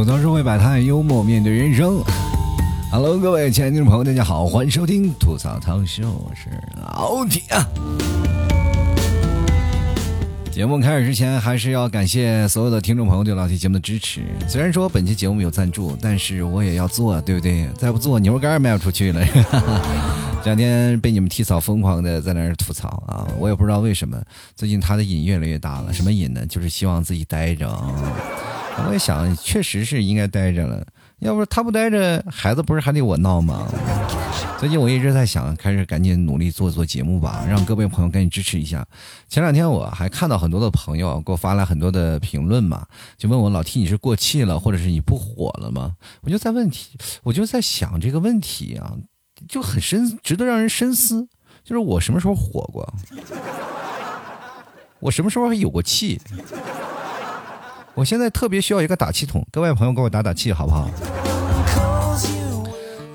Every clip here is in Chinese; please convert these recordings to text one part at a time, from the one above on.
吐槽社会百态，幽默面对人生。Hello，各位亲爱的听众朋友，大家好，欢迎收听吐槽汤秀，我是老铁。节目开始之前，还是要感谢所有的听众朋友对老铁节目的支持。虽然说本期节目有赞助，但是我也要做，对不对？再不做，牛肉干卖不出去了。这两天被你们替嫂疯狂的在那儿吐槽啊，我也不知道为什么。最近他的瘾越来越大了，什么瘾呢？就是希望自己待着。我也想，确实是应该待着了。要不他不待着，孩子不是还得我闹吗？最近我一直在想，开始赶紧努力做做节目吧，让各位朋友赶紧支持一下。前两天我还看到很多的朋友给我发来很多的评论嘛，就问我老 T 你是过气了，或者是你不火了吗？我就在问题，我就在想这个问题啊，就很深，值得让人深思。就是我什么时候火过？我什么时候还有过气？我现在特别需要一个打气筒，各位朋友给我打打气好不好？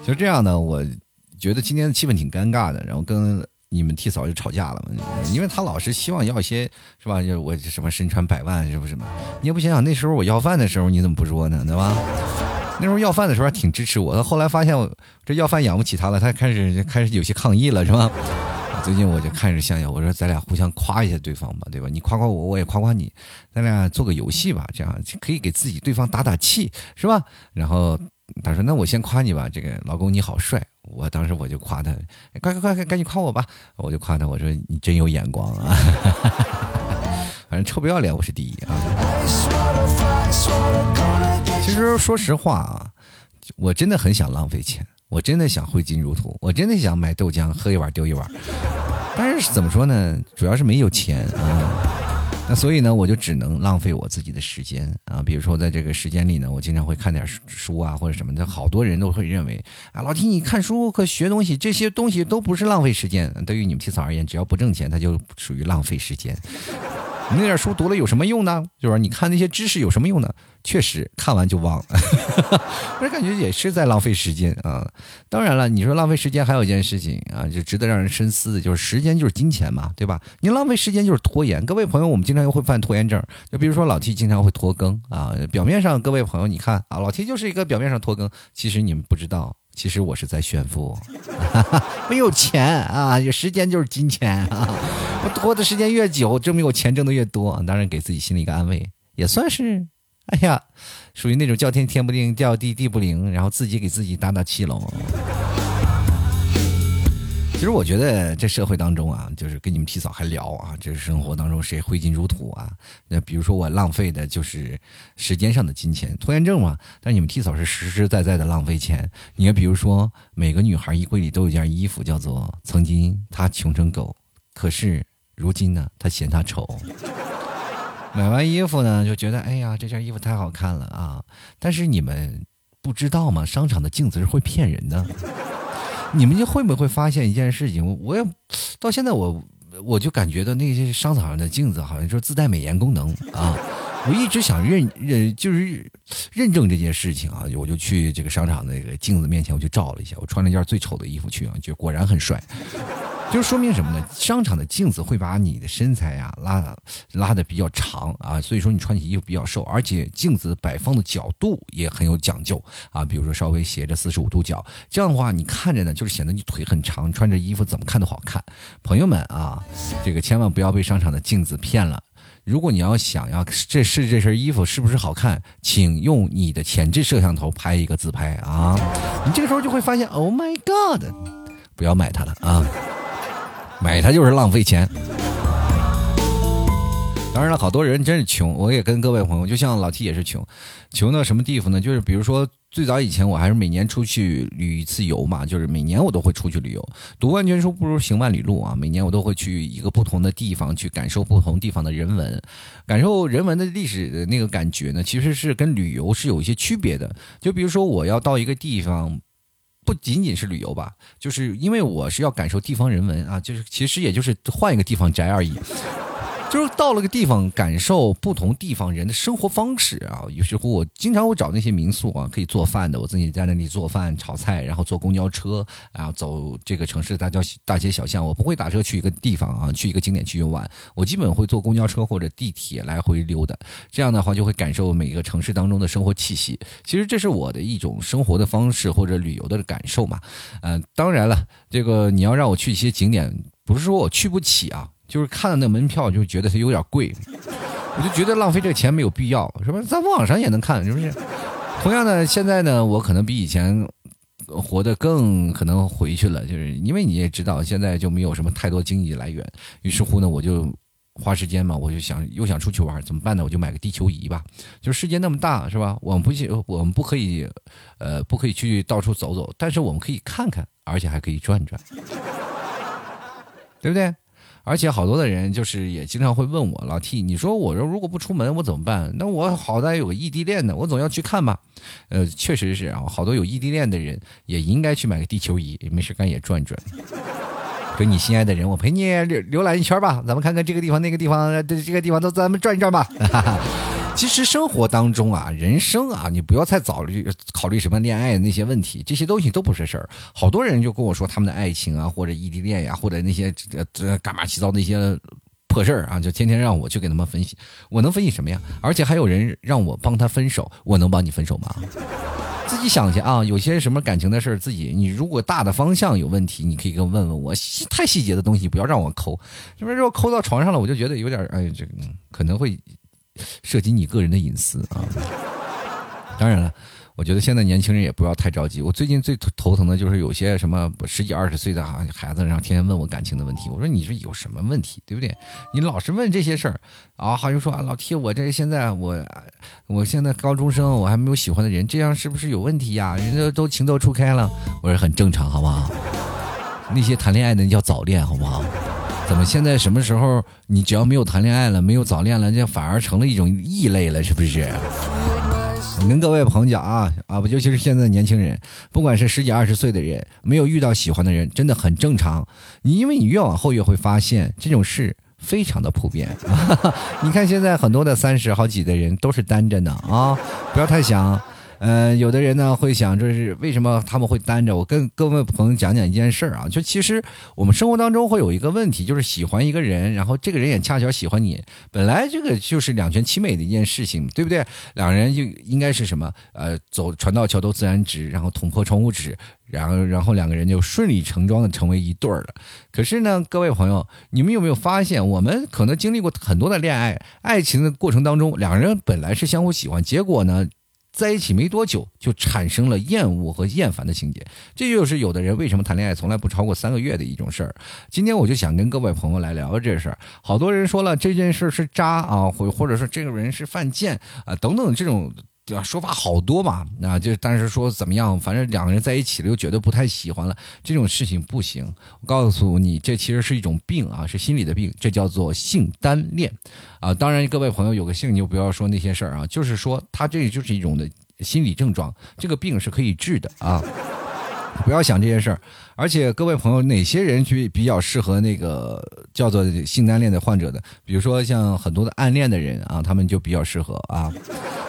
就这样呢，我觉得今天的气氛挺尴尬的，然后跟你们替嫂就吵架了，因为他老是希望要一些是吧？就我什么身穿百万是不是嘛？你也不想想那时候我要饭的时候你怎么不说呢？对吧？那时候要饭的时候还挺支持我，的后来发现我这要饭养不起他了，他开始开始有些抗议了，是吧？最近我就看着香香，我说咱俩互相夸一下对方吧，对吧？你夸夸我，我也夸夸你，咱俩做个游戏吧，这样可以给自己对方打打气，是吧？然后他说：“那我先夸你吧，这个老公你好帅。”我当时我就夸他：“快快快，赶紧夸我吧！”我就夸他，我说：“你真有眼光啊！” 反正臭不要脸，我是第一啊！其实说实话啊，我真的很想浪费钱。我真的想挥金如土，我真的想买豆浆喝一碗丢一碗，但是怎么说呢？主要是没有钱啊，那所以呢，我就只能浪费我自己的时间啊。比如说在这个时间里呢，我经常会看点书啊或者什么的。好多人都会认为啊，老提你看书和学东西，这些东西都不是浪费时间。对于你们提嫂而言，只要不挣钱，它就属于浪费时间。你那点书读了有什么用呢？就是你看那些知识有什么用呢？确实看完就忘了，我感觉也是在浪费时间啊。当然了，你说浪费时间还有一件事情啊，就值得让人深思的，就是时间就是金钱嘛，对吧？你浪费时间就是拖延。各位朋友，我们经常会犯拖延症，就比如说老 T 经常会拖更啊。表面上各位朋友，你看啊，老 T 就是一个表面上拖更，其实你们不知道，其实我是在炫富，没有钱啊，有时间就是金钱啊。我拖的时间越久，证明我钱挣的越多，当然给自己心里一个安慰，也算是。哎呀，属于那种叫天天不灵，叫地地不灵，然后自己给自己打打气喽。其实我觉得这社会当中啊，就是跟你们提早还聊啊，这是生活当中谁挥金如土啊？那比如说我浪费的就是时间上的金钱，拖延症嘛。但你们提早是实实在在的浪费钱。你看，比如说每个女孩衣柜里都有件衣服，叫做曾经她穷成狗，可是如今呢，她嫌她丑。买完衣服呢，就觉得哎呀，这件衣服太好看了啊！但是你们不知道吗？商场的镜子是会骗人的。你们就会不会发现一件事情？我也到现在我我就感觉到那些商场上的镜子好像说自带美颜功能啊！我一直想认认就是认证这件事情啊，我就去这个商场那个镜子面前我去照了一下，我穿了一件最丑的衣服去啊，就果然很帅。就说明什么呢？商场的镜子会把你的身材呀拉拉的比较长啊，所以说你穿起衣服比较瘦，而且镜子摆放的角度也很有讲究啊，比如说稍微斜着四十五度角，这样的话你看着呢就是显得你腿很长，穿着衣服怎么看都好看。朋友们啊，这个千万不要被商场的镜子骗了。如果你要想要这试这身衣服是不是好看，请用你的前置摄像头拍一个自拍啊，你这个时候就会发现，Oh my God，不要买它了啊。买它就是浪费钱。当然了，好多人真是穷。我也跟各位朋友，就像老 T 也是穷，穷到什么地方呢？就是比如说，最早以前我还是每年出去旅一次游嘛，就是每年我都会出去旅游。读万卷书不如行万里路啊！每年我都会去一个不同的地方，去感受不同地方的人文，感受人文的历史的那个感觉呢，其实是跟旅游是有一些区别的。就比如说，我要到一个地方。不仅仅是旅游吧，就是因为我是要感受地方人文啊，就是其实也就是换一个地方宅而已。就是到了个地方，感受不同地方人的生活方式啊。有时候我经常会找那些民宿啊，可以做饭的，我自己在那里做饭、炒菜，然后坐公交车，然后走这个城市大街大街小巷。我不会打车去一个地方啊，去一个景点去游玩，我基本会坐公交车或者地铁来回溜达。这样的话，就会感受每个城市当中的生活气息。其实这是我的一种生活的方式或者旅游的感受嘛。嗯，当然了，这个你要让我去一些景点，不是说我去不起啊。就是看了那门票，就觉得它有点贵，我就觉得浪费这个钱没有必要，是吧？在网上也能看，是不是？同样的，现在呢，我可能比以前活得更可能回去了，就是因为你也知道，现在就没有什么太多经济来源，于是乎呢，我就花时间嘛，我就想又想出去玩，怎么办呢？我就买个地球仪吧。就世界那么大，是吧？我们不去，我们不可以，呃，不可以去到处走走，但是我们可以看看，而且还可以转转，对不对？而且好多的人就是也经常会问我老 T，你说我说如果不出门我怎么办？那我好歹有个异地恋呢，我总要去看吧。呃，确实是啊，好多有异地恋的人也应该去买个地球仪，没事干也转转，跟你心爱的人，我陪你浏浏览一圈吧，咱们看看这个地方那个地方，这这个地方都咱们转一转吧。其实生活当中啊，人生啊，你不要太早虑考虑什么恋爱那些问题，这些东西都不是事儿。好多人就跟我说他们的爱情啊，或者异地恋呀，或者那些这这干嘛七糟那些破事儿啊，就天天让我去给他们分析。我能分析什么呀？而且还有人让我帮他分手，我能帮你分手吗？自己想去啊。有些什么感情的事儿，自己你如果大的方向有问题，你可以跟问问我。细太细节的东西不要让我抠，是不是？如果抠到床上了，我就觉得有点哎，这可能会。涉及你个人的隐私啊！当然了，我觉得现在年轻人也不要太着急。我最近最头疼的就是有些什么十几二十岁的啊孩子，然后天天问我感情的问题。我说你这有什么问题，对不对？你老是问这些事儿啊，好像说啊，老铁，我这现在我我现在高中生，我还没有喜欢的人，这样是不是有问题呀？人家都情窦初开了，我说很正常，好不好？那些谈恋爱的那叫早恋，好不好？怎么现在什么时候你只要没有谈恋爱了，没有早恋了，这反而成了一种异类了，是不是？我跟各位朋友讲啊啊，不，尤其是现在年轻人，不管是十几二十岁的人，没有遇到喜欢的人，真的很正常。你因为你越往后越会发现这种事非常的普遍。你看现在很多的三十好几的人都是单着呢啊，不要太想。嗯，有的人呢会想，这是为什么他们会单着？我跟各位朋友讲讲一件事儿啊，就其实我们生活当中会有一个问题，就是喜欢一个人，然后这个人也恰巧喜欢你，本来这个就是两全其美的一件事情，对不对？两人就应该是什么？呃，走船到桥头自然直，然后捅破窗户纸，然后然后两个人就顺理成章的成为一对儿了。可是呢，各位朋友，你们有没有发现，我们可能经历过很多的恋爱，爱情的过程当中，两人本来是相互喜欢，结果呢？在一起没多久，就产生了厌恶和厌烦的情节，这就是有的人为什么谈恋爱从来不超过三个月的一种事儿。今天我就想跟各位朋友来聊聊这事儿。好多人说了这件事是渣啊，或或者说这个人是犯贱啊，等等这种。对吧？说法好多嘛，啊，就但是说怎么样，反正两个人在一起了，又觉得不太喜欢了，这种事情不行。我告诉你，这其实是一种病啊，是心理的病，这叫做性单恋啊。当然，各位朋友有个性，你就不要说那些事儿啊，就是说他这就是一种的心理症状，这个病是可以治的啊。不要想这些事儿。而且各位朋友，哪些人去比较适合那个叫做性单恋的患者的？比如说像很多的暗恋的人啊，他们就比较适合啊。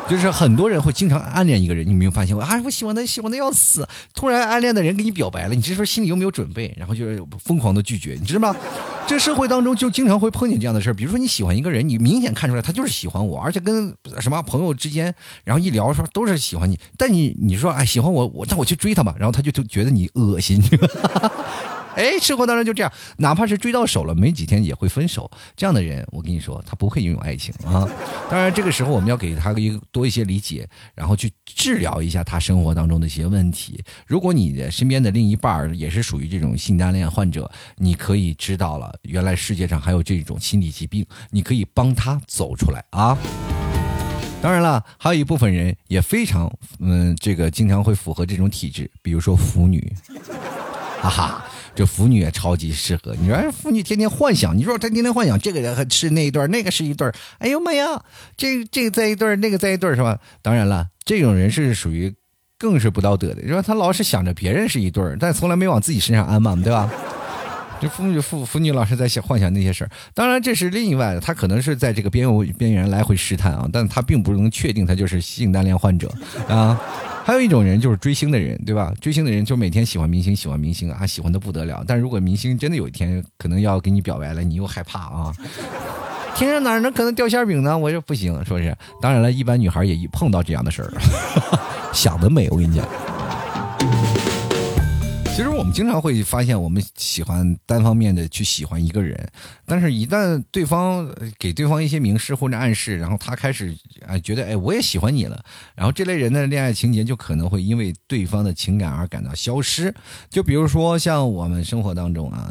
就是很多人会经常暗恋一个人，你没有发现？啊，我喜欢他，喜欢的要死。突然暗恋的人给你表白了，你这时候心里又没有准备，然后就是疯狂的拒绝，你知道吗？这社会当中就经常会碰见这样的事儿。比如说你喜欢一个人，你明显看出来他就是喜欢我，而且跟什么朋友之间，然后一聊说都是喜欢你。但你你说哎喜欢我，我那我去追他吧，然后他就就觉得你恶心。哎，生活当中就这样，哪怕是追到手了，没几天也会分手。这样的人，我跟你说，他不会拥有爱情啊。当然，这个时候我们要给他一个多一些理解，然后去治疗一下他生活当中的一些问题。如果你的身边的另一半也是属于这种性单恋患者，你可以知道了，原来世界上还有这种心理疾病，你可以帮他走出来啊。当然了，还有一部分人也非常，嗯，这个经常会符合这种体质，比如说腐女。哈哈，这腐女也超级适合。你说腐女天天幻想，你说她天天幻想这个人和是那一对那个是一对哎呦妈呀，这这个在一对那个在一对是吧？当然了，这种人是属于更是不道德的。你说他老是想着别人是一对但从来没往自己身上安嘛，对吧？妇女妇妇女老是在想幻想那些事儿。当然，这是另外的，他可能是在这个边缘边缘来回试探啊，但他并不能确定他就是性单恋患者啊。还有一种人就是追星的人，对吧？追星的人就每天喜欢明星，喜欢明星啊，喜欢的不得了。但如果明星真的有一天可能要给你表白了，你又害怕啊。天上哪能可能掉馅饼呢？我说不行，是不是？当然了，一般女孩也一碰到这样的事儿，想得美！我跟你讲。其实我们经常会发现，我们喜欢单方面的去喜欢一个人，但是一旦对方给对方一些明示或者暗示，然后他开始啊觉得哎我也喜欢你了，然后这类人的恋爱情节就可能会因为对方的情感而感到消失。就比如说像我们生活当中啊，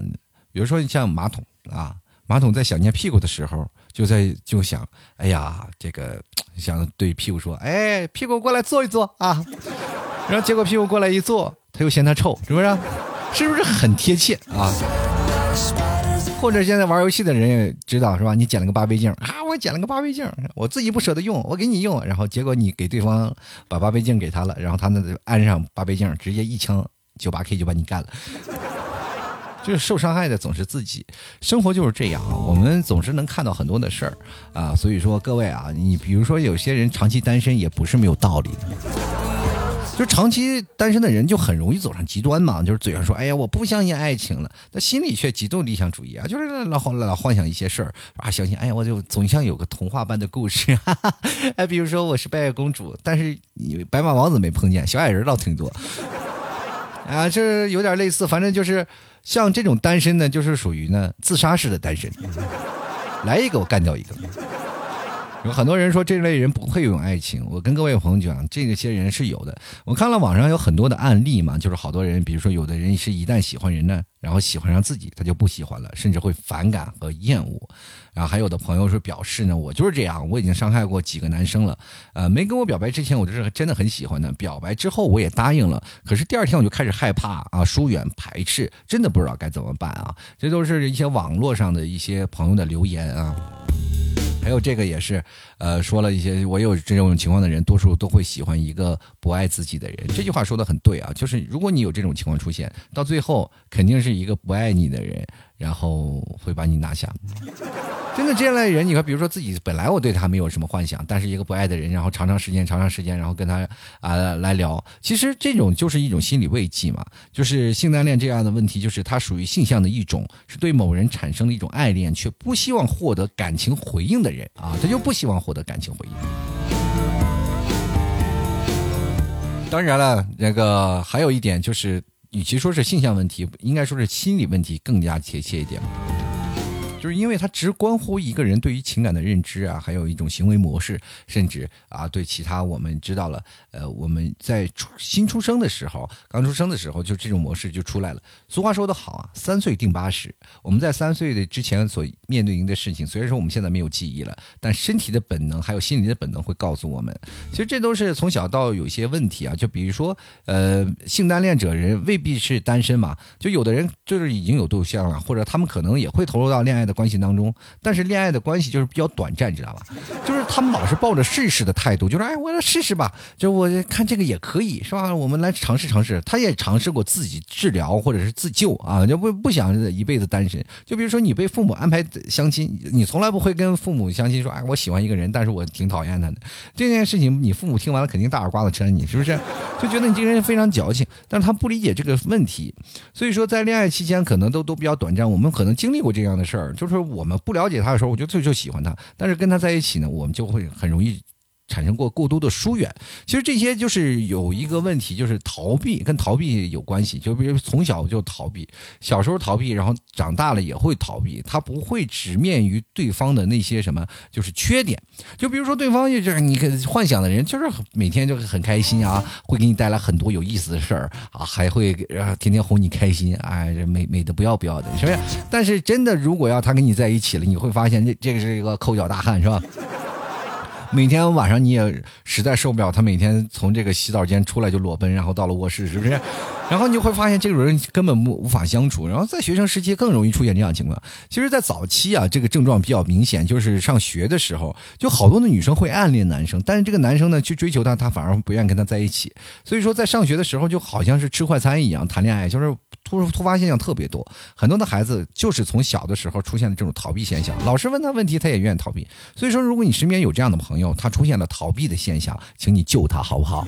比如说像马桶啊，马桶在想念屁股的时候，就在就想，哎呀这个想对屁股说，哎屁股过来坐一坐啊，然后结果屁股过来一坐。他又嫌他臭，是不是？是不是很贴切啊？或者现在玩游戏的人也知道是吧？你捡了个八倍镜啊，我捡了个八倍镜，我自己不舍得用，我给你用，然后结果你给对方把八倍镜给他了，然后他那安上八倍镜，直接一枪九八 K 就把你干了。就是受伤害的总是自己，生活就是这样，我们总是能看到很多的事儿啊。所以说各位啊，你比如说有些人长期单身也不是没有道理的。就长期单身的人就很容易走上极端嘛，就是嘴上说“哎呀，我不相信爱情了”，但心里却极度理想主义啊，就是老老幻想一些事儿啊，相信“哎呀，我就总像有个童话般的故事”，哈哈，哎，比如说我是白雪公主，但是白马王子没碰见，小矮人倒挺多啊，这有点类似，反正就是像这种单身呢，就是属于呢自杀式的单身，来一个我干掉一个。有很多人说这类人不会有爱情，我跟各位朋友讲，这些人是有的。我看了网上有很多的案例嘛，就是好多人，比如说有的人是一旦喜欢人呢，然后喜欢上自己，他就不喜欢了，甚至会反感和厌恶。然后还有的朋友说表示呢，我就是这样，我已经伤害过几个男生了，呃，没跟我表白之前，我就是真的很喜欢的，表白之后我也答应了，可是第二天我就开始害怕啊，疏远排斥，真的不知道该怎么办啊。这都是一些网络上的一些朋友的留言啊。还有这个也是，呃，说了一些我有这种情况的人，多数都会喜欢一个不爱自己的人。这句话说的很对啊，就是如果你有这种情况出现，到最后肯定是一个不爱你的人。然后会把你拿下，真的这样的人，你看，比如说自己本来我对他没有什么幻想，但是一个不爱的人，然后长长时间、长长时间，然后跟他啊来聊，其实这种就是一种心理慰藉嘛。就是性单恋这样的问题，就是它属于性向的一种，是对某人产生了一种爱恋，却不希望获得感情回应的人啊，他就不希望获得感情回应。当然了，那个还有一点就是。与其说是性向问题，应该说是心理问题更加贴切一点。就是因为它只关乎一个人对于情感的认知啊，还有一种行为模式，甚至啊，对其他我们知道了，呃，我们在出新出生的时候，刚出生的时候，就这种模式就出来了。俗话说得好啊，三岁定八十。我们在三岁的之前所面对您的事情，虽然说我们现在没有记忆了，但身体的本能还有心理的本能会告诉我们。其实这都是从小到有些问题啊，就比如说，呃，性单恋者人未必是单身嘛，就有的人就是已经有对象了，或者他们可能也会投入到恋爱的。关系当中，但是恋爱的关系就是比较短暂，知道吧？就是他们老是抱着试试的态度，就是哎，我来试试吧，就我看这个也可以，是吧？我们来尝试尝试。他也尝试过自己治疗或者是自救啊，就不不想一辈子单身。就比如说你被父母安排相亲，你从来不会跟父母相亲说，哎，我喜欢一个人，但是我挺讨厌他的。这件事情，你父母听完了肯定大耳刮子扇你，是不是？就觉得你这个人非常矫情，但是他不理解这个问题。所以说，在恋爱期间可能都都比较短暂，我们可能经历过这样的事儿，就。就是我们不了解他的时候，我就就就喜欢他，但是跟他在一起呢，我们就会很容易。产生过过多的疏远，其实这些就是有一个问题，就是逃避，跟逃避有关系。就比如从小就逃避，小时候逃避，然后长大了也会逃避，他不会直面于对方的那些什么，就是缺点。就比如说对方就是你幻想的人，就是每天就是很开心啊，会给你带来很多有意思的事儿啊，还会天天哄你开心，哎，美美的不要不要的，是不是？但是真的，如果要他跟你在一起了，你会发现这这个是一个抠脚大汉，是吧？每天晚上你也实在受不了，他每天从这个洗澡间出来就裸奔，然后到了卧室，是不是？然后你就会发现这种人根本无无法相处，然后在学生时期更容易出现这样情况。其实，在早期啊，这个症状比较明显，就是上学的时候，就好多的女生会暗恋男生，但是这个男生呢去追求她，她反而不愿意跟他在一起。所以说，在上学的时候就好像是吃快餐一样谈恋爱，就是突突发现象特别多。很多的孩子就是从小的时候出现了这种逃避现象，老师问他问题，他也愿意逃避。所以说，如果你身边有这样的朋友，他出现了逃避的现象，请你救他好不好？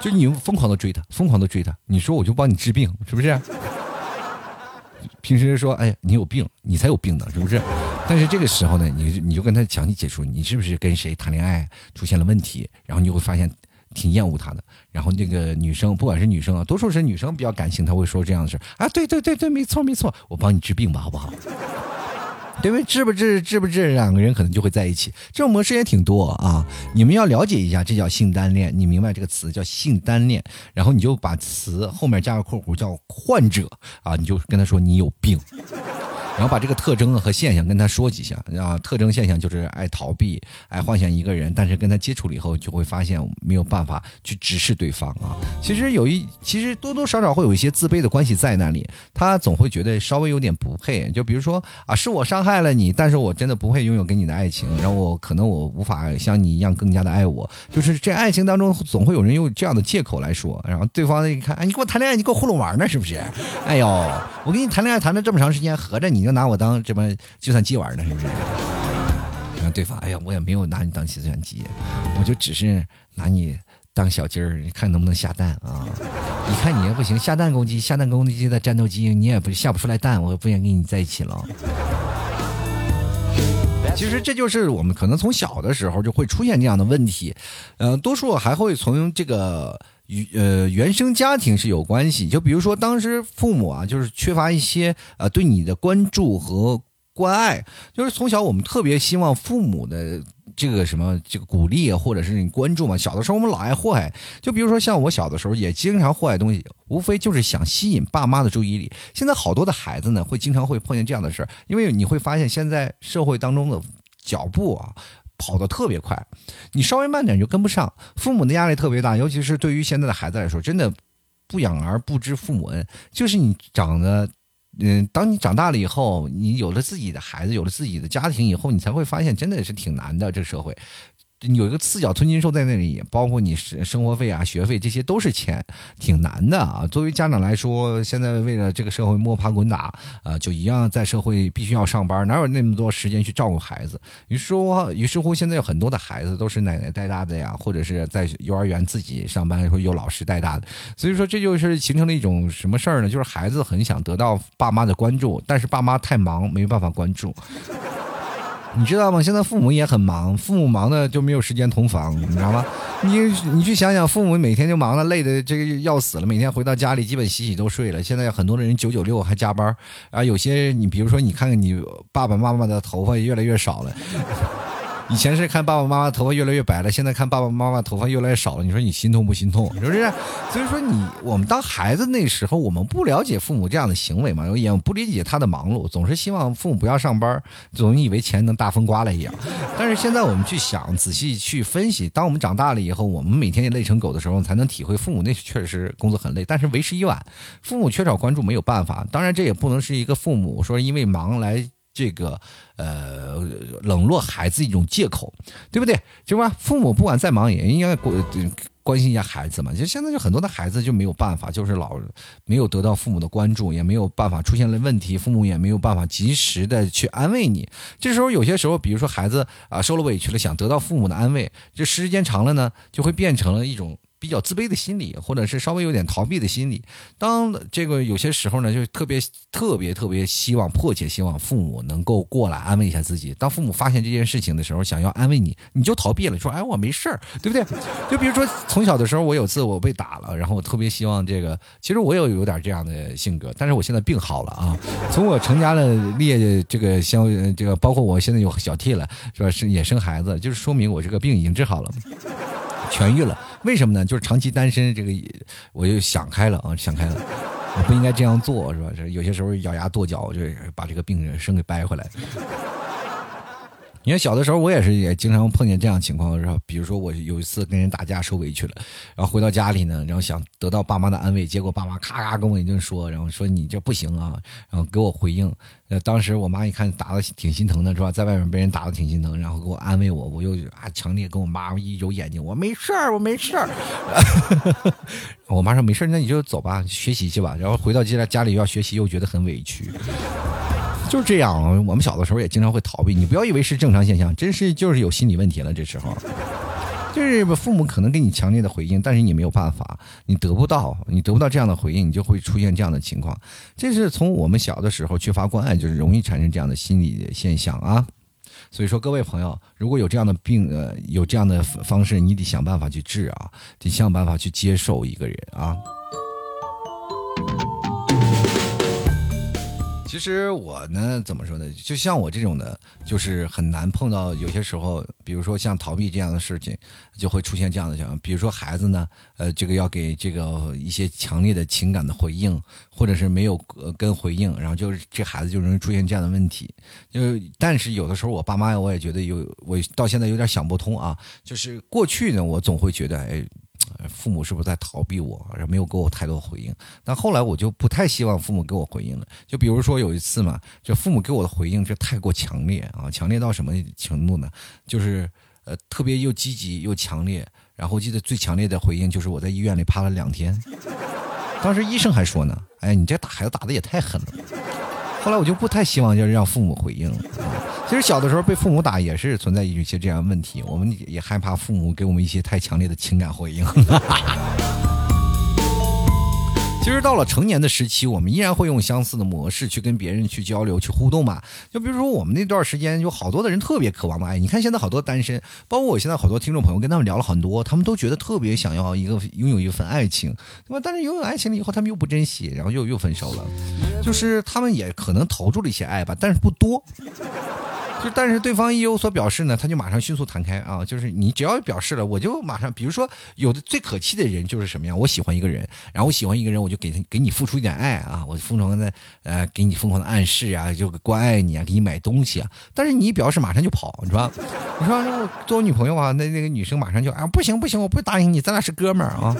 就你疯狂的追他，疯狂的追他，你说我就帮你治病，是不是？平时说，哎，你有病，你才有病呢，是不是？但是这个时候呢，你你就跟他详细解说，你是不是跟谁谈恋爱出现了问题？然后你就会发现挺厌恶他的。然后那个女生，不管是女生啊，多数是女生比较感性，她会说这样的事啊，对对对对，没错没错，我帮你治病吧，好不好？对不对？治不治，治不治，两个人可能就会在一起。这种模式也挺多啊。你们要了解一下，这叫性单恋。你明白这个词叫性单恋，然后你就把词后面加个括弧叫患者啊，你就跟他说你有病。然后把这个特征和现象跟他说几下啊，特征现象就是爱逃避，爱幻想一个人，但是跟他接触了以后，就会发现没有办法去直视对方啊。其实有一，其实多多少少会有一些自卑的关系在那里，他总会觉得稍微有点不配。就比如说啊，是我伤害了你，但是我真的不配拥有跟你的爱情，然后我可能我无法像你一样更加的爱我。就是这爱情当中总会有人用这样的借口来说，然后对方一看，哎，你跟我谈恋爱，你跟我糊弄玩呢，是不是？哎呦，我跟你谈恋爱谈了这么长时间，合着你。拿我当这么计算机玩呢，是不是？然后对方，哎呀，我也没有拿你当计算机，我就只是拿你当小鸡儿，你看能不能下蛋啊？你看你也不行，下蛋攻击，下蛋攻击的战斗机，你也不下不出来蛋，我也不愿跟你在一起了。其实这就是我们可能从小的时候就会出现这样的问题，呃，多数还会从这个。与呃原生家庭是有关系，就比如说当时父母啊，就是缺乏一些呃对你的关注和关爱，就是从小我们特别希望父母的这个什么这个鼓励啊或者是你关注嘛。小的时候我们老爱祸害，就比如说像我小的时候也经常祸害东西，无非就是想吸引爸妈的注意力。现在好多的孩子呢，会经常会碰见这样的事儿，因为你会发现现在社会当中的脚步啊。跑得特别快，你稍微慢点就跟不上，父母的压力特别大，尤其是对于现在的孩子来说，真的不养儿不知父母恩。就是你长得，嗯，当你长大了以后，你有了自己的孩子，有了自己的家庭以后，你才会发现，真的是挺难的，这个社会。有一个四脚吞金兽在那里，包括你生生活费啊、学费，这些都是钱，挺难的啊。作为家长来说，现在为了这个社会摸爬滚打，啊，就一样在社会必须要上班，哪有那么多时间去照顾孩子？于是乎，于是乎，现在有很多的孩子都是奶奶带大的呀，或者是在幼儿园自己上班，会有老师带大的。所以说，这就是形成了一种什么事儿呢？就是孩子很想得到爸妈的关注，但是爸妈太忙，没办法关注。你知道吗？现在父母也很忙，父母忙的就没有时间同房，你知道吗？你你去想想，父母每天就忙的累的这个要死了，每天回到家里基本洗洗都睡了。现在很多的人九九六还加班，啊，有些你比如说你看看你爸爸妈妈的头发越来越少了。以前是看爸爸妈妈头发越来越白了，现在看爸爸妈妈头发越来越少了。你说你心痛不心痛？是不是？所以说你我们当孩子那时候，我们不了解父母这样的行为嘛，也不理解他的忙碌，总是希望父母不要上班，总以为钱能大风刮来一样。但是现在我们去想，仔细去分析，当我们长大了以后，我们每天也累成狗的时候，才能体会父母那确实工作很累，但是为时已晚。父母缺少关注没有办法，当然这也不能是一个父母说因为忙来。这个呃，冷落孩子一种借口，对不对？就吧？父母不管再忙，也应该关关心一下孩子嘛。就现在就很多的孩子就没有办法，就是老没有得到父母的关注，也没有办法出现了问题，父母也没有办法及时的去安慰你。这时候有些时候，比如说孩子啊受了委屈了，想得到父母的安慰，这时间长了呢，就会变成了一种。比较自卑的心理，或者是稍微有点逃避的心理。当这个有些时候呢，就特别特别特别希望、迫切希望父母能够过来安慰一下自己。当父母发现这件事情的时候，想要安慰你，你就逃避了，说：“哎，我没事儿，对不对？” 就比如说从小的时候，我有次我被打了，然后我特别希望这个。其实我也有点这样的性格，但是我现在病好了啊。从我成家了立这个相这个，包括我现在有小 T 了，是吧？是也生孩子，就是说明我这个病已经治好了。痊愈了，为什么呢？就是长期单身，这个我就想开了啊，想开了，我不应该这样做，是吧？这有些时候咬牙跺脚，就把这个病人生给掰回来。你看小的时候，我也是也经常碰见这样情况，然后比如说我有一次跟人打架受委屈了，然后回到家里呢，然后想得到爸妈的安慰，结果爸妈咔咔跟我一顿说，然后说你这不行啊，然后给我回应。呃，当时我妈一看打的挺心疼的，是吧？在外面被人打的挺心疼，然后给我安慰我，我又啊强烈跟我妈一揉眼睛，我没事儿，我没事儿。我妈说没事儿，那你就走吧，学习去吧。然后回到家家里要学习，又觉得很委屈。就是这样，我们小的时候也经常会逃避。你不要以为是正常现象，真是就是有心理问题了。这时候，就是父母可能给你强烈的回应，但是你没有办法，你得不到，你得不到这样的回应，你就会出现这样的情况。这是从我们小的时候缺乏关爱，就是容易产生这样的心理现象啊。所以说，各位朋友，如果有这样的病，呃，有这样的方式，你得想办法去治啊，得想办法去接受一个人啊。其实我呢，怎么说呢？就像我这种的，就是很难碰到。有些时候，比如说像逃避这样的事情，就会出现这样的情况。比如说孩子呢，呃，这个要给这个一些强烈的情感的回应，或者是没有跟回应，然后就是这孩子就容易出现这样的问题。就但是有的时候，我爸妈我也觉得有，我到现在有点想不通啊。就是过去呢，我总会觉得，哎。父母是不是在逃避我，没有给我太多回应？但后来我就不太希望父母给我回应了。就比如说有一次嘛，这父母给我的回应就太过强烈啊，强烈到什么程度呢？就是呃，特别又积极又强烈。然后我记得最强烈的回应就是我在医院里趴了两天，当时医生还说呢：“哎，你这打孩子打的也太狠了。”后来我就不太希望就是让父母回应了。其实小的时候被父母打也是存在一些这样问题，我们也害怕父母给我们一些太强烈的情感回应。其实到了成年的时期，我们依然会用相似的模式去跟别人去交流、去互动嘛。就比如说我们那段时间，有好多的人特别渴望的爱。你看现在好多单身，包括我现在好多听众朋友，跟他们聊了很多，他们都觉得特别想要一个拥有一份爱情，对吧？但是拥有爱情了以后，他们又不珍惜，然后又又分手了。就是他们也可能投注了一些爱吧，但是不多。就但是对方一有所表示呢，他就马上迅速弹开啊！就是你只要表示了，我就马上，比如说有的最可气的人就是什么样？我喜欢一个人，然后我喜欢一个人，我就给他给你付出一点爱啊，我疯狂的呃给你疯狂的暗示啊，就关爱你啊，给你买东西啊。但是你一表示，马上就跑，是吧？你说做我女朋友啊，那那个女生马上就啊不行不行，我不答应你，咱俩是哥们儿啊。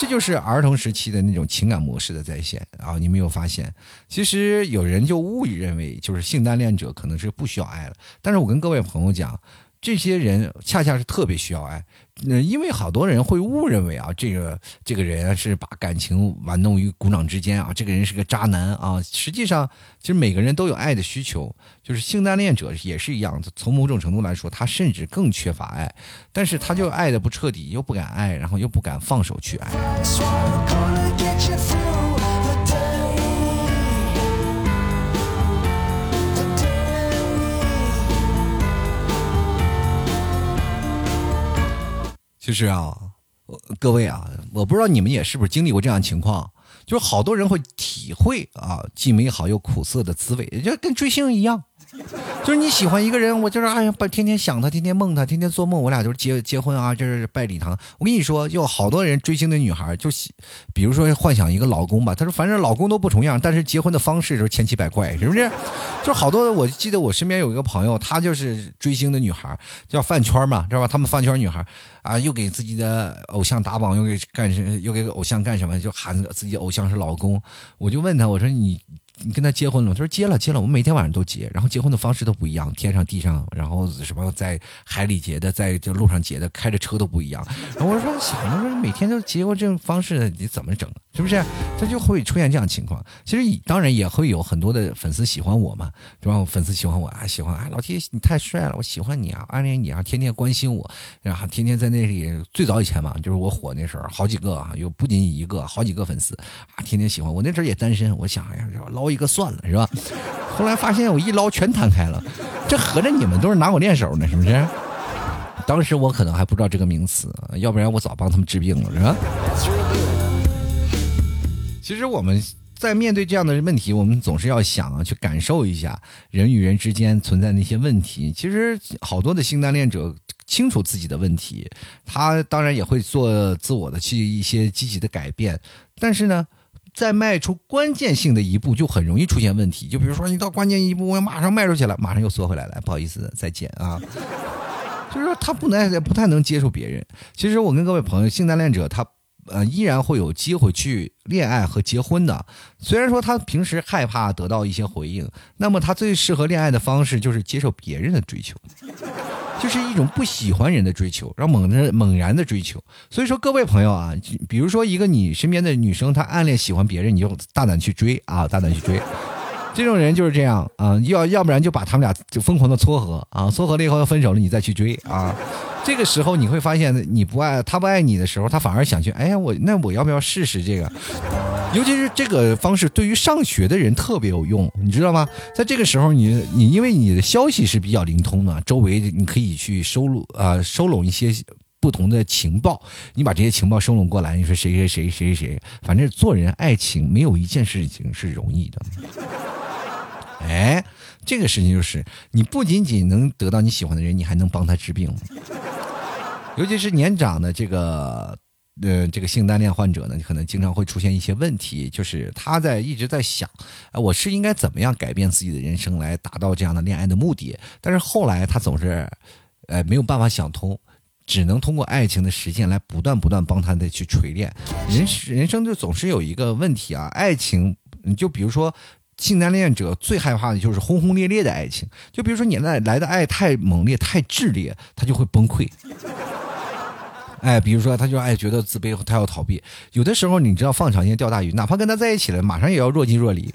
这就是儿童时期的那种情感模式的再现啊！你没有发现，其实有人就误以认为，就是性单恋者可能是不需要爱了。但是我跟各位朋友讲。这些人恰恰是特别需要爱，呃，因为好多人会误认为啊，这个这个人是把感情玩弄于股掌之间啊，这个人是个渣男啊。实际上，其实每个人都有爱的需求，就是性单恋者也是一样。从某种程度来说，他甚至更缺乏爱，但是他就爱的不彻底，又不敢爱，然后又不敢放手去爱。就是啊，各位啊，我不知道你们也是不是经历过这样情况，就是好多人会体会啊，既美好又苦涩的滋味，就跟追星一样。就是你喜欢一个人，我就是哎呀，天天想他，天天梦他，天天做梦，我俩就是结结婚啊，就是拜礼堂。我跟你说，有好多人追星的女孩，就喜，比如说幻想一个老公吧，他说反正老公都不重样，但是结婚的方式就是千奇百怪，是不是？就好多，我记得我身边有一个朋友，她就是追星的女孩，叫饭圈嘛，知道吧？他们饭圈女孩啊，又给自己的偶像打榜，又给干什，又给偶像干什么，就喊自己偶像是老公。我就问他，我说你。你跟他结婚了？他说结了，结了。我们每天晚上都结，然后结婚的方式都不一样，天上地上，然后什么在海里结的，在这路上结的，开着车都不一样。我说想着说每天都结过这种方式，你怎么整？是不是？他就会出现这样情况。其实当然也会有很多的粉丝喜欢我嘛，是吧？粉丝喜欢我啊，喜欢啊，老铁你太帅了，我喜欢你啊，暗恋你啊，天天关心我，然后天天在那里。最早以前嘛，就是我火那时候，好几个啊，有不仅仅一个，好几个粉丝啊，天天喜欢我。那时候也单身，我想哎呀，老一个算了是吧？后来发现我一捞全摊开了，这合着你们都是拿我练手呢，是不是？当时我可能还不知道这个名词，要不然我早帮他们治病了，是吧？其实我们在面对这样的问题，我们总是要想啊，去感受一下人与人之间存在那些问题。其实好多的性单恋者清楚自己的问题，他当然也会做自我的去一些积极的改变，但是呢。再迈出关键性的一步，就很容易出现问题。就比如说，你到关键一步，我要马上迈出去了，马上又缩回来了，不好意思，再见啊。就是说，他不能不太能接受别人。其实我跟各位朋友，性单恋者他呃依然会有机会去恋爱和结婚的。虽然说他平时害怕得到一些回应，那么他最适合恋爱的方式就是接受别人的追求。就是一种不喜欢人的追求，然后猛然猛然的追求。所以说，各位朋友啊，比如说一个你身边的女生，她暗恋喜欢别人，你就大胆去追啊，大胆去追。这种人就是这样啊，要要不然就把他们俩就疯狂的撮合啊，撮合了以后要分手了，你再去追啊。这个时候你会发现，你不爱他不爱你的时候，他反而想去，哎呀，我那我要不要试试这个？尤其是这个方式对于上学的人特别有用，你知道吗？在这个时候，你你因为你的消息是比较灵通的，周围你可以去收录啊收拢一些不同的情报，你把这些情报收拢过来，你说谁谁谁谁谁谁，反正做人爱情没有一件事情是容易的。哎，这个事情就是你不仅仅能得到你喜欢的人，你还能帮他治病，尤其是年长的这个。呃，这个性单恋患者呢，可能经常会出现一些问题，就是他在一直在想，哎，我是应该怎么样改变自己的人生来达到这样的恋爱的目的？但是后来他总是，呃，没有办法想通，只能通过爱情的实践来不断不断帮他的去锤炼。人人生就总是有一个问题啊，爱情，就比如说性单恋者最害怕的就是轰轰烈烈的爱情，就比如说你来来的爱太猛烈、太炽烈，他就会崩溃。哎，比如说，他就爱觉得自卑，他要逃避。有的时候，你知道放长线钓大鱼，哪怕跟他在一起了，马上也要若即若离。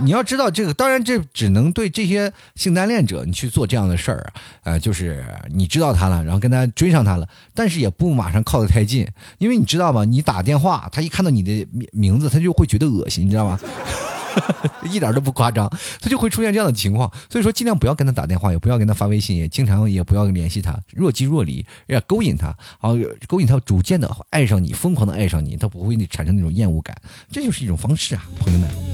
你要知道这个，当然这只能对这些性单恋者，你去做这样的事儿，呃，就是你知道他了，然后跟他追上他了，但是也不马上靠得太近，因为你知道吗？你打电话，他一看到你的名字，他就会觉得恶心，你知道吗？一点都不夸张，他就会出现这样的情况。所以说，尽量不要跟他打电话，也不要跟他发微信，也经常也不要联系他，若即若离，要勾引他，好勾引他，逐渐的爱上你，疯狂的爱上你，他不会产生那种厌恶感，这就是一种方式啊，朋友们。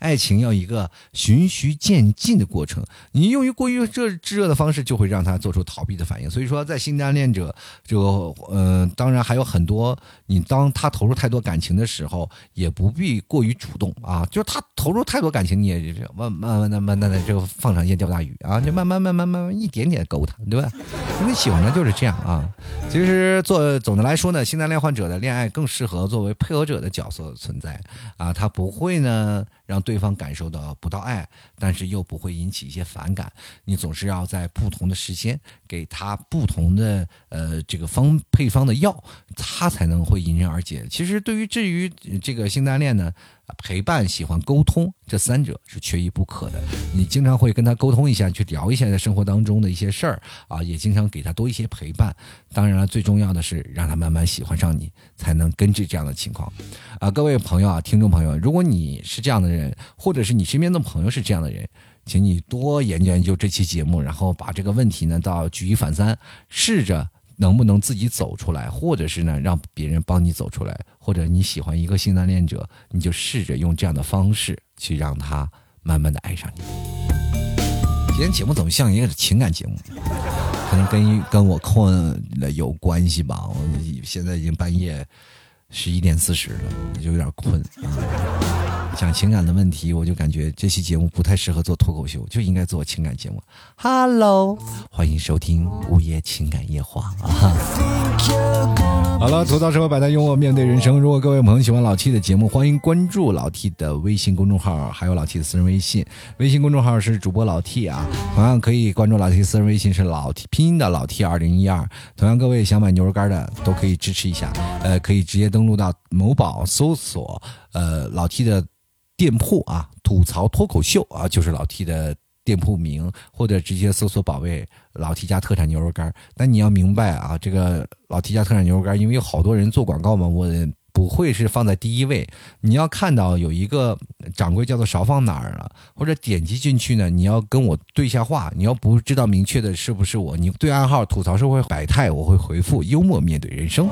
爱情要一个循序渐进的过程，你用于过于热炙热的方式，就会让他做出逃避的反应。所以说，在性单恋者，就呃，当然还有很多，你当他投入太多感情的时候，也不必过于主动啊。就是他投入太多感情，你也慢慢慢慢慢的这个放长线钓大鱼啊，就慢慢慢慢慢慢一点点勾他，对吧？因为喜欢的就是这样啊。其实做总的来说呢，性单恋患者的恋爱更适合作为配合者的角色存在啊，他不会呢。让对方感受到不到爱，但是又不会引起一些反感。你总是要在不同的时间给他不同的呃这个方配方的药，他才能会迎刃而解。其实对于至于这个性单恋呢。陪伴、喜欢沟通，这三者是缺一不可的。你经常会跟他沟通一下，去聊一下在生活当中的一些事儿啊，也经常给他多一些陪伴。当然了，最重要的是让他慢慢喜欢上你，才能根治这样的情况。啊，各位朋友啊，听众朋友，如果你是这样的人，或者是你身边的朋友是这样的人，请你多研究研究这期节目，然后把这个问题呢，到举一反三，试着。能不能自己走出来，或者是呢，让别人帮你走出来，或者你喜欢一个性单恋者，你就试着用这样的方式去让他慢慢的爱上你。今天节目怎么像一个情感节目？可能跟跟我困了有关系吧。我现在已经半夜十一点四十了，就有点困啊。讲情感的问题，我就感觉这期节目不太适合做脱口秀，就应该做情感节目。Hello，欢迎收听午夜情感夜话啊！好了，吐槽社会百态幽默面对人生。如果各位朋友喜欢老 T 的节目，欢迎关注老 T 的微信公众号，还有老 T 的私人微信。微信公众号是主播老 T 啊，同样可以关注老 T 私人微信是老 T 拼音的老 T 二零一二。同样，各位想买牛肉干的都可以支持一下，呃，可以直接登录到某宝搜索呃老 T 的。店铺啊，吐槽脱口秀啊，就是老 T 的店铺名，或者直接搜索宝贝老 T 家特产牛肉干。但你要明白啊，这个老 T 家特产牛肉干，因为有好多人做广告嘛，我不会是放在第一位。你要看到有一个掌柜叫做少放哪儿了，或者点击进去呢，你要跟我对下话。你要不知道明确的是不是我，你对暗号吐槽社会百态，我会回复幽默面对人生。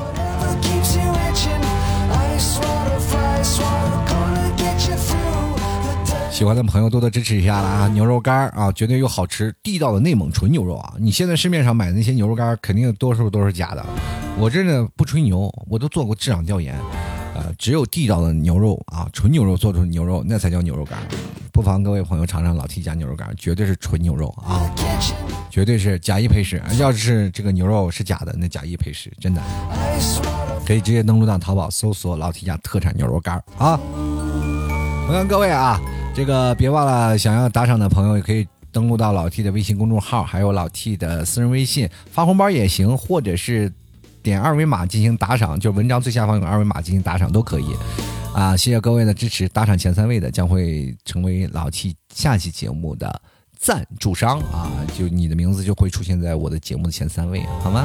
喜欢的朋友多多支持一下啦！啊！牛肉干啊，绝对又好吃地道的内蒙纯牛肉啊！你现在市面上买的那些牛肉干，肯定多数都是假的。我这呢不吹牛，我都做过市场调研。呃，只有地道的牛肉啊，纯牛肉做出牛肉，那才叫牛肉干。不妨各位朋友尝尝老 T 家牛肉干，绝对是纯牛肉啊，绝对是假一赔十。要是这个牛肉是假的，那假一赔十，真的。可以直接登录到淘宝搜索老 T 家特产牛肉干啊。我看各位啊，这个别忘了，想要打赏的朋友也可以。登录到老 T 的微信公众号，还有老 T 的私人微信，发红包也行，或者是点二维码进行打赏，就文章最下方有个二维码进行打赏都可以。啊，谢谢各位的支持，打赏前三位的将会成为老 T 下期节目的赞助商啊，就你的名字就会出现在我的节目的前三位，好吗？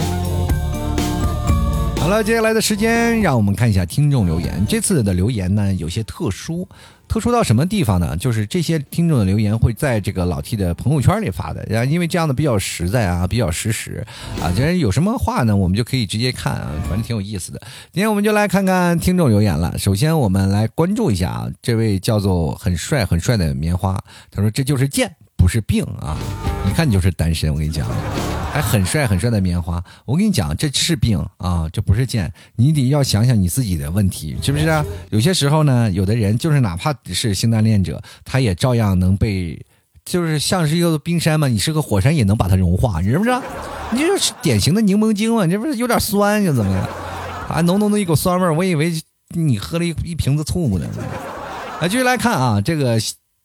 好了，接下来的时间让我们看一下听众留言。这次的留言呢有些特殊。特殊到什么地方呢？就是这些听众的留言会在这个老 T 的朋友圈里发的，啊，因为这样的比较实在啊，比较实时啊。既然有什么话呢，我们就可以直接看啊，反正挺有意思的。今天我们就来看看听众留言了。首先，我们来关注一下啊，这位叫做很帅很帅的棉花，他说这就是贱，不是病啊，一看你就是单身，我跟你讲。还很帅很帅的棉花，我跟你讲，这是病啊，这不是贱。你得要想想你自己的问题，是不是啊？有些时候呢，有的人就是哪怕是性单恋者，他也照样能被，就是像是一个冰山嘛，你是个火山也能把它融化，你知不知道？你就是典型的柠檬精嘛，这不是有点酸就怎么样？啊，浓浓的一股酸味我以为你喝了一一瓶子醋呢。来，继续来看啊，这个。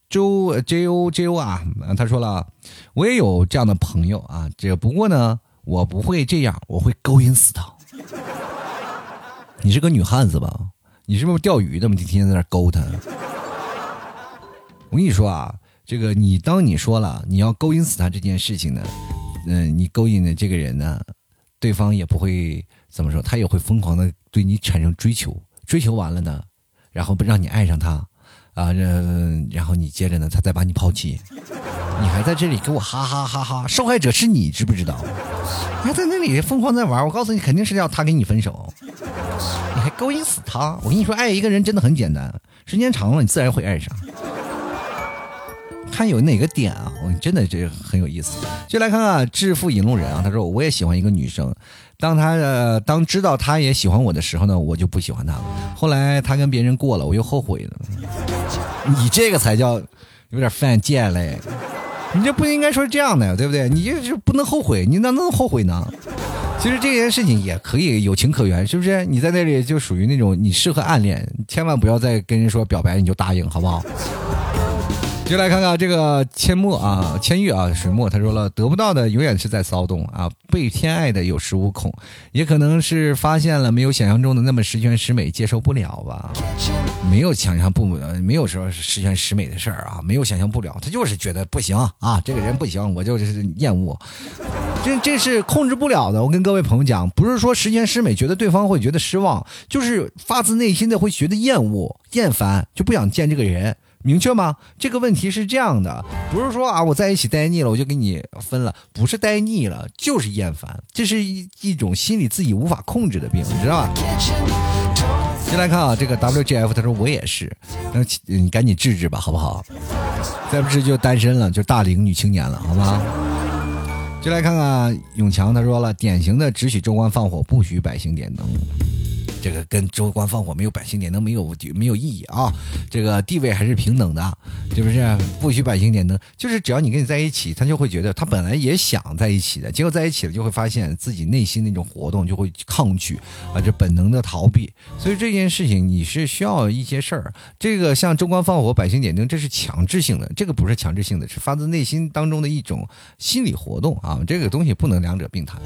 周 J O J O 啊，他说了，我也有这样的朋友啊，这不过呢，我不会这样，我会勾引死他。你是个女汉子吧？你是不是钓鱼的嘛？天天在那勾他。我跟你说啊，这个你当你说了你要勾引死他这件事情呢，嗯，你勾引的这个人呢，对方也不会怎么说，他也会疯狂的对你产生追求，追求完了呢，然后不让你爱上他。啊，这然后你接着呢，他再把你抛弃，你还在这里给我哈哈哈哈，受害者是你，知不知道？还在那里疯狂在玩，我告诉你，肯定是要他跟你分手，你还勾引死他。我跟你说，爱一个人真的很简单，时间长了，你自然会爱上。看有哪个点啊，我真的这很有意思。就来看看致富引路人啊，他说我也喜欢一个女生。当他呃，当知道他也喜欢我的时候呢，我就不喜欢他了。后来他跟别人过了，我又后悔了。你这个才叫有点犯贱嘞！你这不应该说这样的，对不对？你这是不能后悔，你哪能后悔呢？其实这件事情也可以有情可原，是不是？你在那里就属于那种你适合暗恋，千万不要再跟人说表白你就答应，好不好？就来看看这个阡陌啊，千玉啊，水墨他说了，得不到的永远是在骚动啊，被偏爱的有恃无恐，也可能是发现了没有想象中的那么十全十美，接受不了吧？没有想象不，没有说十全十美的事儿啊，没有想象不了，他就是觉得不行啊，这个人不行，我就是厌恶，这这是控制不了的。我跟各位朋友讲，不是说十全十美，觉得对方会觉得失望，就是发自内心的会觉得厌恶、厌烦，就不想见这个人。明确吗？这个问题是这样的，不是说啊，我在一起待腻了，我就跟你分了，不是待腻了，就是厌烦，这是一一种心理自己无法控制的病，你知道吧？先来看啊，这个 WGF 他说我也是，那你赶紧治治吧，好不好？再不治就单身了，就大龄女青年了，好吗？就来看看永强，他说了，典型的只许州官放火，不许百姓点灯。这个跟州官放火没有百姓点灯没有没有意义啊！这个地位还是平等的，是不是？不许百姓点灯，就是只要你跟你在一起，他就会觉得他本来也想在一起的，结果在一起了就会发现自己内心那种活动就会抗拒啊，这本能的逃避。所以这件事情你是需要一些事儿。这个像州官放火，百姓点灯，这是强制性的，这个不是强制性的，是发自内心当中的一种心理活动啊！这个东西不能两者并谈。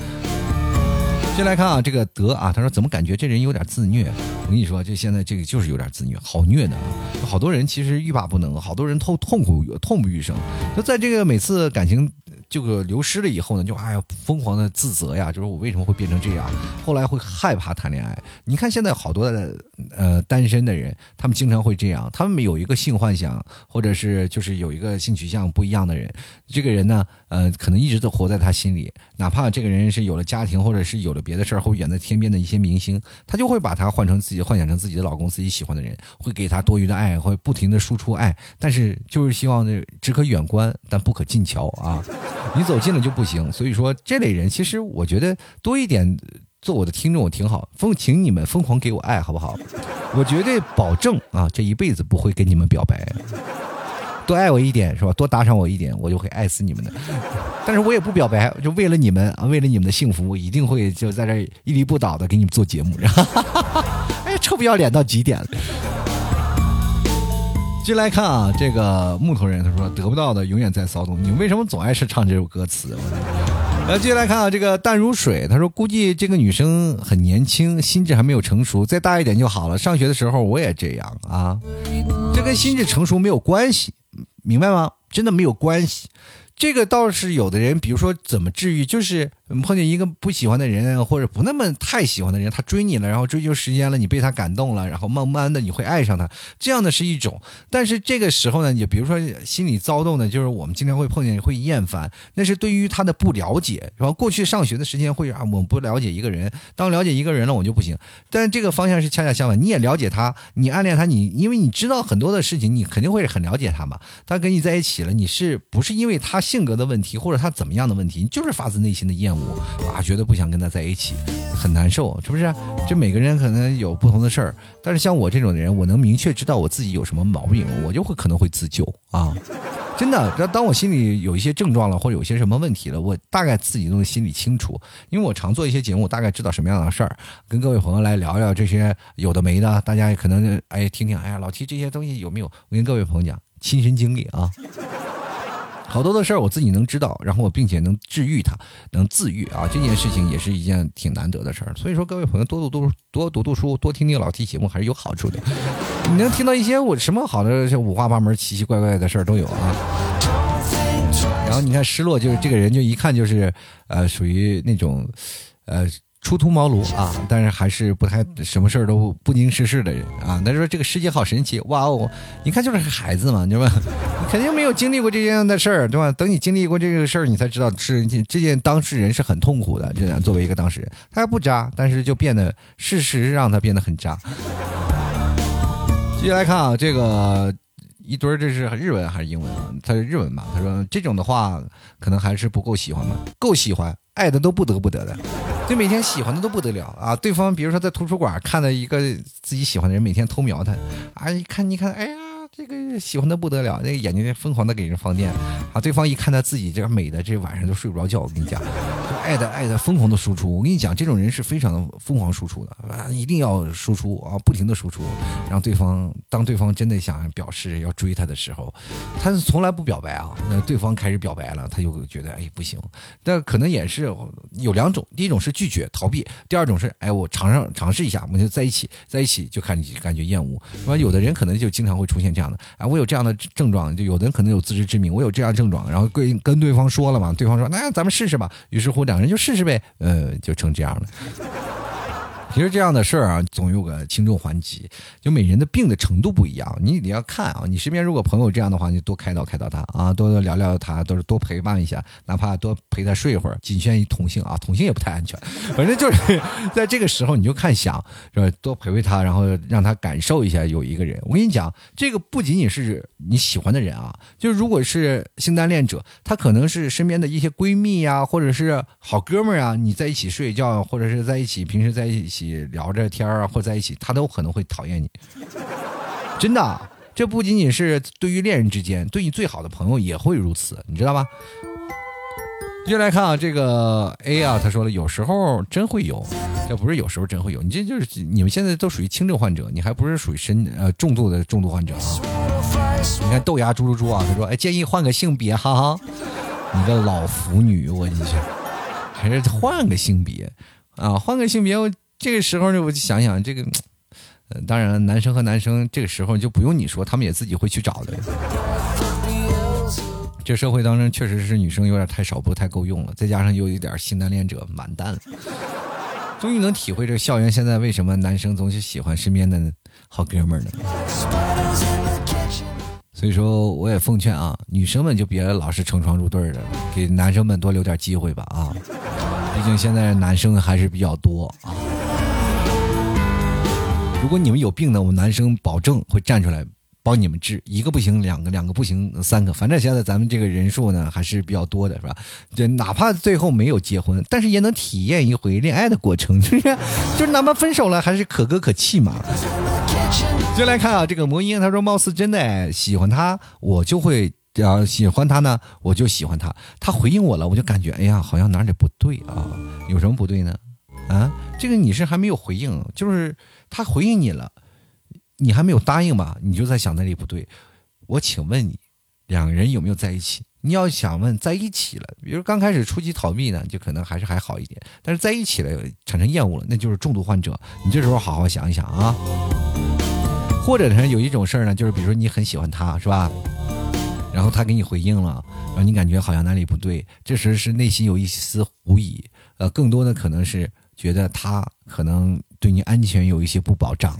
先来看啊，这个德啊，他说怎么感觉这人有点自虐？我跟你说，这现在这个就是有点自虐，好虐的，好多人其实欲罢不能，好多人痛痛苦痛不欲生，就在这个每次感情。这个流失了以后呢，就哎呀疯狂的自责呀，就是我为什么会变成这样？后来会害怕谈恋爱。你看现在好多的呃单身的人，他们经常会这样，他们有一个性幻想，或者是就是有一个性取向不一样的人，这个人呢，呃，可能一直都活在他心里，哪怕这个人是有了家庭，或者是有了别的事儿，或远在天边的一些明星，他就会把他换成自己，幻想成自己的老公，自己喜欢的人，会给他多余的爱，会不停的输出爱，但是就是希望只可远观，但不可近瞧啊。你走近了就不行，所以说这类人其实我觉得多一点做我的听众，我挺好，疯，请你们疯狂给我爱，好不好？我绝对保证啊，这一辈子不会跟你们表白。多爱我一点是吧？多打赏我一点，我就会爱死你们的。但是我也不表白，就为了你们啊，为了你们的幸福，我一定会就在这屹立不倒的给你们做节目。哎，臭不要脸到极点了。继续来看啊，这个木头人他说得不到的永远在骚动，你为什么总爱是唱这首歌词？来，继续来看啊，这个淡如水他说估计这个女生很年轻，心智还没有成熟，再大一点就好了。上学的时候我也这样啊，这跟心智成熟没有关系。明白吗？真的没有关系。这个倒是有的人，比如说怎么治愈，就是碰见一个不喜欢的人，或者不那么太喜欢的人，他追你了，然后追求时间了，你被他感动了，然后慢慢的你会爱上他，这样的是一种。但是这个时候呢，你比如说心里躁动的，就是我们经常会碰见会厌烦，那是对于他的不了解。然后过去上学的时间会啊，我不了解一个人，当了解一个人了，我就不行。但这个方向是恰恰相反，你也了解他，你暗恋他，你因为你知道很多的事情，你肯定会很了解他嘛。他跟你在一起了，你是不是因为他？性格的问题，或者他怎么样的问题，你就是发自内心的厌恶啊，觉得不想跟他在一起，很难受，是不是？这每个人可能有不同的事儿，但是像我这种人，我能明确知道我自己有什么毛病，我就会可能会自救啊，真的。当我心里有一些症状了，或者有些什么问题了，我大概自己都心里清楚，因为我常做一些节目，大概知道什么样的事儿，跟各位朋友来聊聊这些有的没的，大家可能哎听听，哎呀，老提这些东西有没有？我跟各位朋友讲亲身经历啊。好多的事儿我自己能知道，然后我并且能治愈它，能自愈啊！这件事情也是一件挺难得的事儿。所以说，各位朋友多读读多读读书，多听听老 T 节目还是有好处的。你能听到一些我什么好的，五花八门、奇奇怪怪的事儿都有啊。然后你看，失落就是这个人，就一看就是，呃，属于那种，呃。初出茅庐啊，但是还是不太什么事儿都不经世事的人啊。他说这个世界好神奇，哇哦！你看就是孩子嘛，对吧？你肯定没有经历过这样的事儿，对吧？等你经历过这个事儿，你才知道是这件当事人是很痛苦的。这样作为一个当事人，他还不渣，但是就变得事实让他变得很渣。继续来看啊，这个一堆儿这是日文还是英文？他是日文吧？他说这种的话可能还是不够喜欢吧？够喜欢，爱的都不得不得的。就每天喜欢的都不得了啊！对方比如说在图书馆看到一个自己喜欢的人，每天偷瞄他，啊，一看你看，哎呀。这个喜欢的不得了，那个眼睛疯狂的给人放电啊！对方一看他自己这个美的，这晚上都睡不着觉。我跟你讲，就爱的爱的疯狂的输出。我跟你讲，这种人是非常的疯狂输出的啊，一定要输出啊，不停的输出，让对方当对方真的想表示要追他的时候，他是从来不表白啊。那对方开始表白了，他就觉得哎不行。但可能也是有两种，第一种是拒绝逃避，第二种是哎我尝尝尝试一下，我们就在一起，在一起就看你感觉厌恶。是吧？有的人可能就经常会出现这样。样的啊，我有这样的症状，就有的人可能有自知之明，我有这样症状，然后跟跟对方说了嘛，对方说那咱们试试吧，于是乎两个人就试试呗，呃，就成这样了。其实这样的事儿啊，总有个轻重缓急，就每人的病的程度不一样，你你要看啊。你身边如果朋友这样的话，你多开导开导他啊，多多聊聊他，都是多陪伴一下，哪怕多陪他睡一会儿，仅限于同性啊，同性也不太安全。反正就是在这个时候，你就看想是吧，多陪陪他，然后让他感受一下有一个人。我跟你讲，这个不仅仅是你喜欢的人啊，就如果是性单恋者，他可能是身边的一些闺蜜呀，或者是好哥们儿啊，你在一起睡觉，或者是在一起平时在一起。你聊着天啊，或在一起，他都可能会讨厌你。真的，这不仅仅是对于恋人之间，对你最好的朋友也会如此，你知道吗？接来看啊，这个 A 啊，他说了，有时候真会有，这不是有时候真会有，你这就是你们现在都属于轻症患者，你还不是属于深呃重度的重度患者啊。你看豆芽猪猪猪啊，他说，哎，建议换个性别，哈哈，你个老腐女，我你去，还是换个性别啊，换个性别。这个时候呢，我就想想这个，呃，当然，男生和男生这个时候就不用你说，他们也自己会去找的。这社会当中确实是女生有点太少，不太够用了，再加上又有点性单恋者，完蛋了。终于能体会这校园现在为什么男生总是喜欢身边的好哥们儿呢？所以说，我也奉劝啊，女生们就别老是成双入对的，给男生们多留点机会吧啊！毕竟现在男生还是比较多啊。如果你们有病呢，我们男生保证会站出来帮你们治，一个不行，两个，两个不行，三个，反正现在咱们这个人数呢还是比较多的，是吧？就哪怕最后没有结婚，但是也能体验一回恋爱的过程，是不是？就是哪怕分手了，还是可歌可泣嘛。接来看啊，这个魔音他说，貌似真的喜欢他，我就会啊喜欢他呢，我就喜欢他。他回应我了，我就感觉哎呀，好像哪里不对啊？有什么不对呢？啊，这个你是还没有回应，就是他回应你了。你还没有答应吧？你就在想那里不对。我请问你，两个人有没有在一起？你要想问在一起了，比如刚开始初期逃避呢，就可能还是还好一点。但是在一起了，产生厌恶了，那就是重度患者。你这时候好好想一想啊。或者呢，有一种事儿呢，就是比如说你很喜欢他，是吧？然后他给你回应了，然后你感觉好像哪里不对，这时是内心有一丝狐疑。呃，更多的可能是觉得他可能对你安全有一些不保障。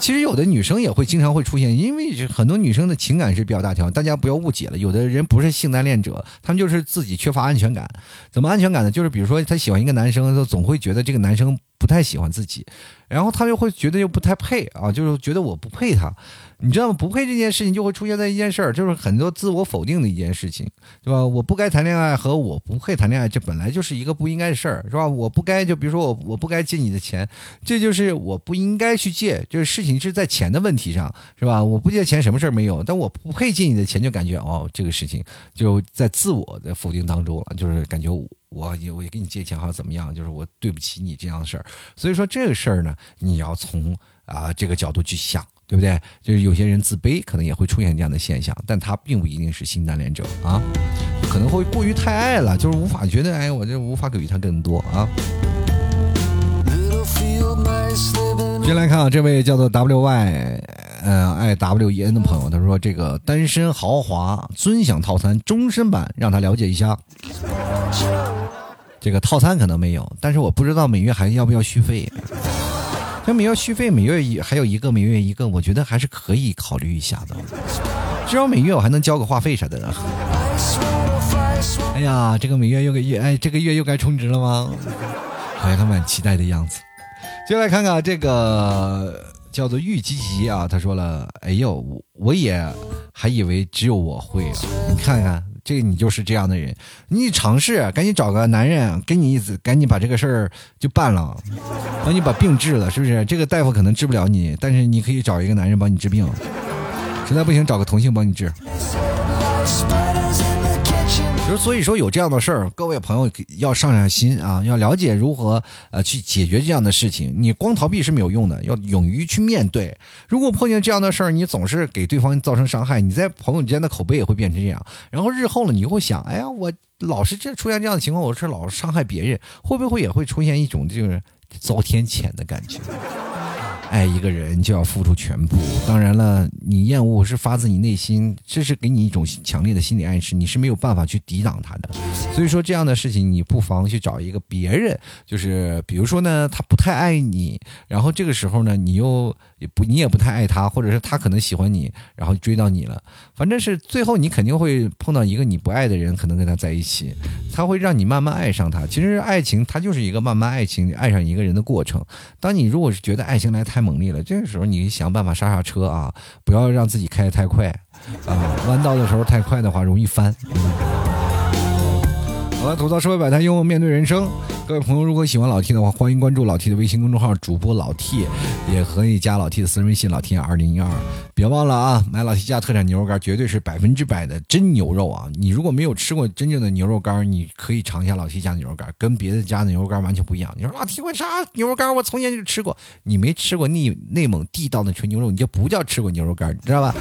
其实有的女生也会经常会出现，因为很多女生的情感是比较大条，大家不要误解了。有的人不是性单恋者，他们就是自己缺乏安全感。怎么安全感呢？就是比如说她喜欢一个男生，她总会觉得这个男生不太喜欢自己，然后他就会觉得又不太配啊，就是觉得我不配他。你知道吗？不配这件事情就会出现在一件事儿，就是很多自我否定的一件事情，对吧？我不该谈恋爱和我不配谈恋爱，这本来就是一个不应该的事儿，是吧？我不该就比如说我我不该借你的钱，这就是我不应该去借，就是事情是在钱的问题上，是吧？我不借钱什么事儿没有，但我不配借你的钱，就感觉哦，这个事情就在自我的否定当中了，就是感觉我我也我也给你借钱好像怎么样，就是我对不起你这样的事儿。所以说这个事儿呢，你要从啊这个角度去想。对不对？就是有些人自卑，可能也会出现这样的现象，但他并不一定是性单恋者啊，可能会过于太爱了，就是无法觉得，哎，我这无法给予他更多啊。先来看啊，这位叫做 W Y，呃，I W E N 的朋友，他说这个单身豪华尊享套餐终身版，让他了解一下。这个套餐可能没有，但是我不知道每月还要不要续费。那每月续费，每月一还有一个，每月一个，我觉得还是可以考虑一下的。至少每月我还能交个话费啥的。哎呀，这个每月又个月，哎，这个月又该充值了吗？好像还蛮期待的样子。接下来看看这个叫做玉吉吉啊，他说了：“哎呦，我也还以为只有我会啊，你看看。”这你就是这样的人，你尝试赶紧找个男人给你一直赶紧把这个事儿就办了，帮你把病治了，是不是？这个大夫可能治不了你，但是你可以找一个男人帮你治病，实在不行找个同性帮你治。所以说有这样的事儿，各位朋友要上上心啊，要了解如何呃去解决这样的事情。你光逃避是没有用的，要勇于去面对。如果碰见这样的事儿，你总是给对方造成伤害，你在朋友之间的口碑也会变成这样。然后日后呢，你会想，哎呀，我老是这出现这样的情况，我是老伤害别人，会不会也会出现一种就是遭天谴的感觉？爱一个人就要付出全部，当然了，你厌恶是发自你内心，这是给你一种强烈的心理暗示，你是没有办法去抵挡他的。所以说这样的事情，你不妨去找一个别人，就是比如说呢，他不太爱你，然后这个时候呢，你又也不你也不太爱他，或者是他可能喜欢你，然后追到你了，反正是最后你肯定会碰到一个你不爱的人，可能跟他在一起，他会让你慢慢爱上他。其实爱情它就是一个慢慢爱情爱上一个人的过程。当你如果是觉得爱情来太。猛烈了，这个时候你想办法刹刹车啊，不要让自己开得太快啊，弯道的时候太快的话容易翻。好了，吐槽社会百态，幽默面对人生。各位朋友，如果喜欢老 T 的话，欢迎关注老 T 的微信公众号，主播老 T，也可以加老 T 的私人微信老 T 二零一二。别忘了啊，买老 T 家特产牛肉干，绝对是百分之百的真牛肉啊！你如果没有吃过真正的牛肉干，你可以尝一下老 T 家的牛肉干，跟别的家的牛肉干完全不一样。你说老 T 为啥牛肉干？我从前就吃过，你没吃过内内蒙地道的纯牛肉，你就不叫吃过牛肉干，你知道吧？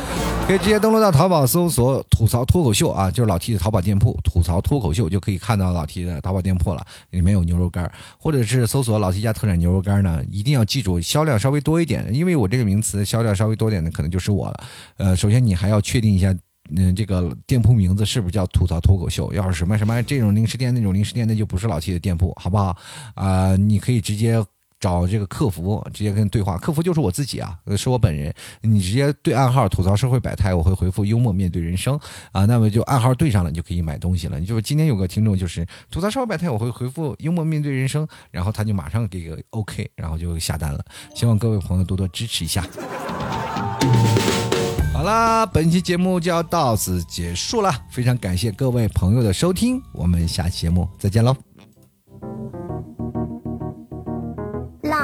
可以直接登录到淘宝搜索“吐槽脱口秀”啊，就是老 T 的淘宝店铺“吐槽脱口秀”，就可以看到老 T 的淘宝店铺了，里面有牛肉干，或者是搜索老 T 家特产牛肉干呢，一定要记住销量稍微多一点，因为我这个名词销量稍微多点的可能就是我了。呃，首先你还要确定一下，嗯，这个店铺名字是不是叫“吐槽脱口秀”？要是什么什么这种零食店那种零食店，那就不是老 T 的店铺，好不好？啊，你可以直接。找这个客服直接跟对话，客服就是我自己啊，是我本人。你直接对暗号吐槽社会百态，我会回复幽默面对人生啊。那么就暗号对上了，你就可以买东西了。你就今天有个听众就是吐槽社会百态，我会回复幽默面对人生，然后他就马上给个 OK，然后就下单了。希望各位朋友多多支持一下。好啦，本期节目就要到此结束了，非常感谢各位朋友的收听，我们下期节目再见喽。